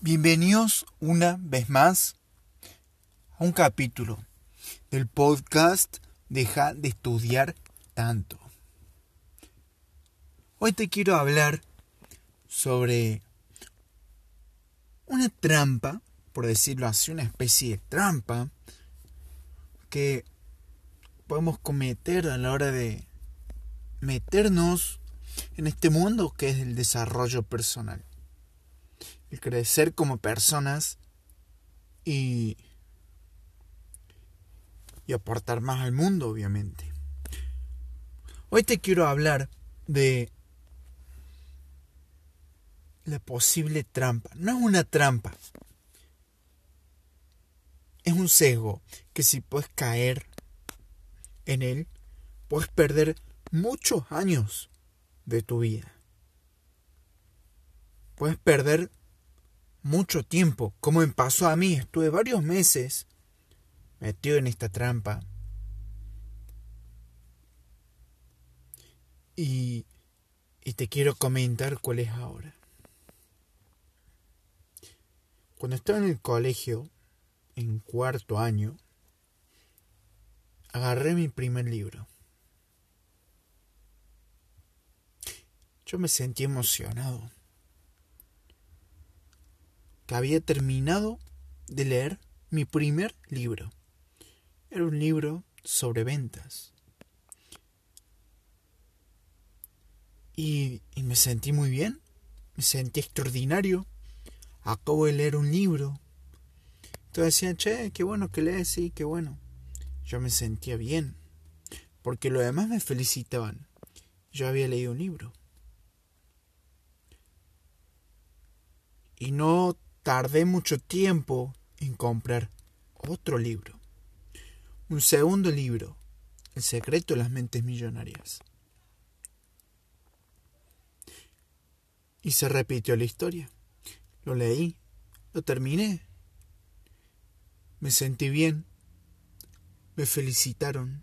Bienvenidos una vez más a un capítulo del podcast Deja de estudiar tanto. Hoy te quiero hablar sobre una trampa, por decirlo así, una especie de trampa que podemos cometer a la hora de meternos en este mundo que es el desarrollo personal el crecer como personas y, y aportar más al mundo, obviamente. Hoy te quiero hablar de la posible trampa. No es una trampa. Es un sesgo que si puedes caer en él, puedes perder muchos años de tu vida. Puedes perder mucho tiempo, como me pasó a mí. Estuve varios meses metido en esta trampa. Y, y te quiero comentar cuál es ahora. Cuando estaba en el colegio, en cuarto año, agarré mi primer libro. Yo me sentí emocionado que había terminado de leer mi primer libro. Era un libro sobre ventas. Y, me sentí muy bien, me sentí extraordinario. Acabo de leer un libro. Entonces decían, che, qué bueno que lees, sí, qué bueno. Yo me sentía bien, porque los demás me felicitaban. Yo había leído un libro. Y no tardé mucho tiempo en comprar otro libro. Un segundo libro, El secreto de las mentes millonarias. Y se repitió la historia. Lo leí, lo terminé. Me sentí bien. Me felicitaron.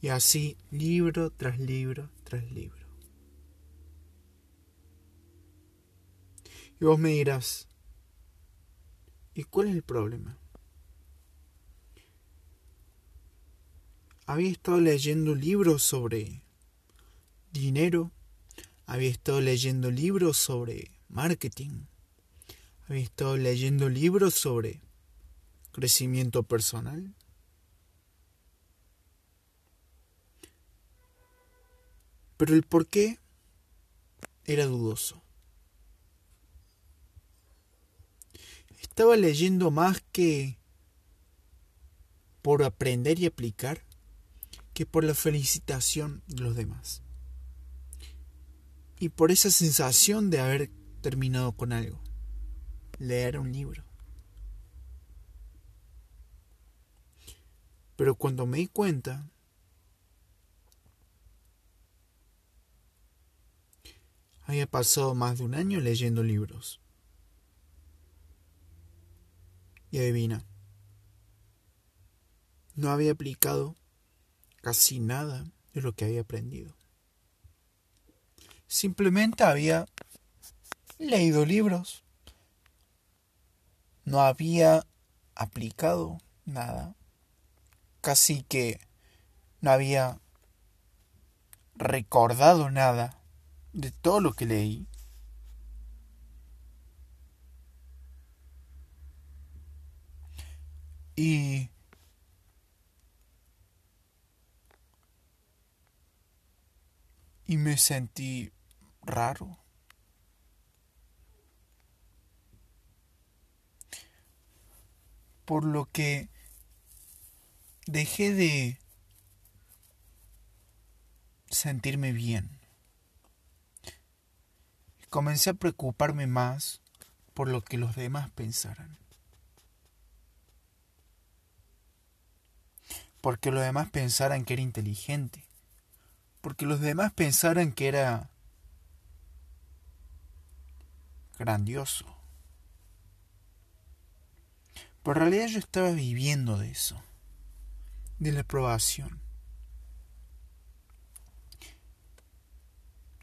Y así, libro tras libro tras libro. Y vos me dirás, ¿y cuál es el problema? Había estado leyendo libros sobre dinero, había estado leyendo libros sobre marketing, había estado leyendo libros sobre crecimiento personal. Pero el por qué era dudoso. Estaba leyendo más que por aprender y aplicar que por la felicitación de los demás. Y por esa sensación de haber terminado con algo. Leer un libro. Pero cuando me di cuenta, había pasado más de un año leyendo libros. Y adivina, no había aplicado casi nada de lo que había aprendido. Simplemente había leído libros. No había aplicado nada. Casi que no había recordado nada de todo lo que leí. Y y me sentí raro. Por lo que dejé de sentirme bien. Comencé a preocuparme más por lo que los demás pensaran. Porque los demás pensaran que era inteligente, porque los demás pensaran que era grandioso. Pero en realidad yo estaba viviendo de eso, de la aprobación.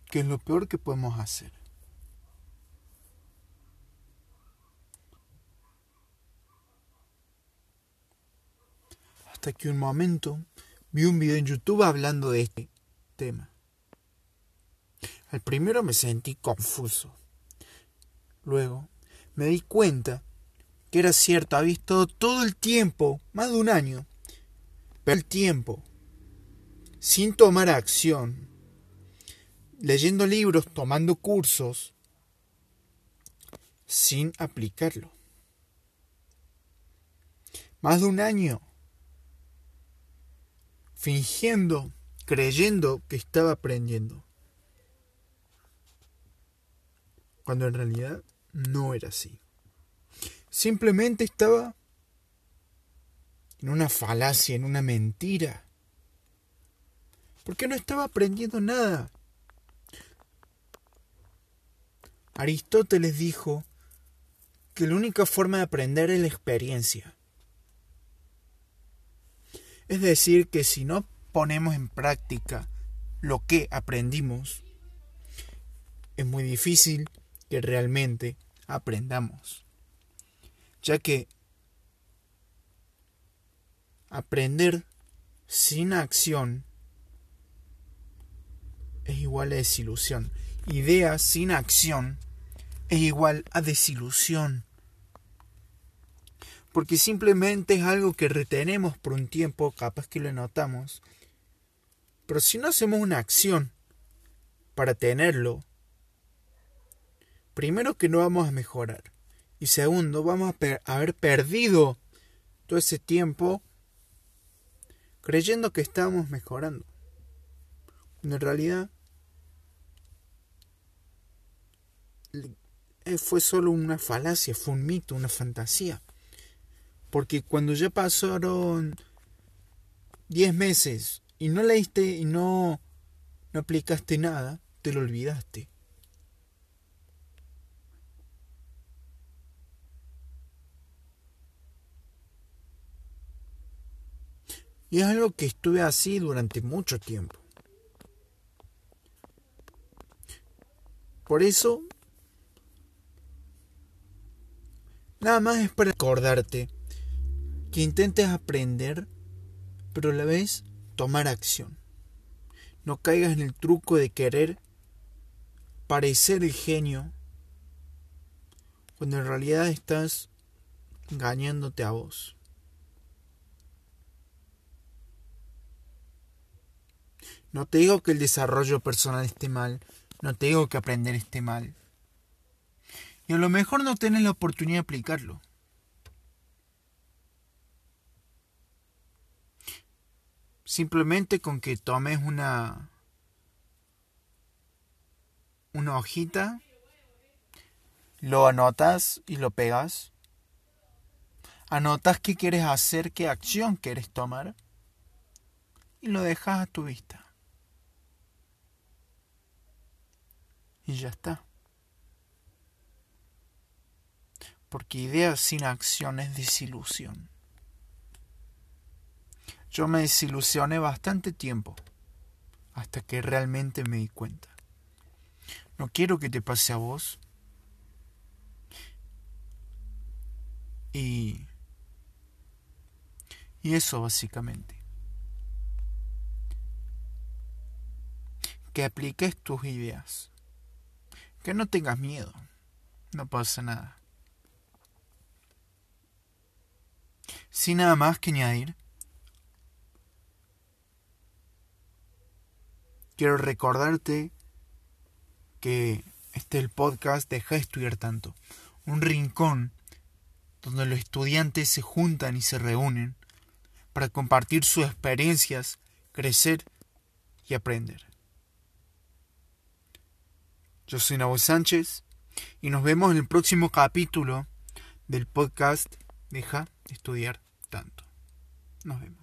Que es lo peor que podemos hacer. Hasta que un momento vi un video en YouTube hablando de este tema. Al primero me sentí confuso. Luego me di cuenta que era cierto, había estado todo el tiempo, más de un año, pero el tiempo, sin tomar acción, leyendo libros, tomando cursos, sin aplicarlo. Más de un año fingiendo, creyendo que estaba aprendiendo. Cuando en realidad no era así. Simplemente estaba en una falacia, en una mentira. Porque no estaba aprendiendo nada. Aristóteles dijo que la única forma de aprender es la experiencia. Es decir, que si no ponemos en práctica lo que aprendimos, es muy difícil que realmente aprendamos. Ya que aprender sin acción es igual a desilusión. Idea sin acción es igual a desilusión porque simplemente es algo que retenemos por un tiempo, capaz que lo notamos, pero si no hacemos una acción para tenerlo, primero que no vamos a mejorar, y segundo, vamos a haber perdido todo ese tiempo creyendo que estamos mejorando. En realidad fue solo una falacia, fue un mito, una fantasía. Porque cuando ya pasaron 10 meses y no leíste y no, no aplicaste nada, te lo olvidaste. Y es algo que estuve así durante mucho tiempo. Por eso, nada más es para acordarte que intentes aprender, pero a la vez tomar acción. No caigas en el truco de querer parecer el genio cuando en realidad estás engañándote a vos. No te digo que el desarrollo personal esté mal, no te digo que aprender esté mal. Y a lo mejor no tenés la oportunidad de aplicarlo. Simplemente con que tomes una una hojita, lo anotas y lo pegas. Anotas qué quieres hacer, qué acción quieres tomar y lo dejas a tu vista. Y ya está. Porque idea sin acción es desilusión. Yo me desilusioné bastante tiempo hasta que realmente me di cuenta. No quiero que te pase a vos. Y... Y eso básicamente. Que apliques tus ideas. Que no tengas miedo. No pasa nada. Sin nada más que añadir, quiero recordarte que este es el podcast Deja de estudiar tanto. Un rincón donde los estudiantes se juntan y se reúnen para compartir sus experiencias, crecer y aprender. Yo soy Nabo Sánchez y nos vemos en el próximo capítulo del podcast Deja de estudiar tanto. Nos vemos.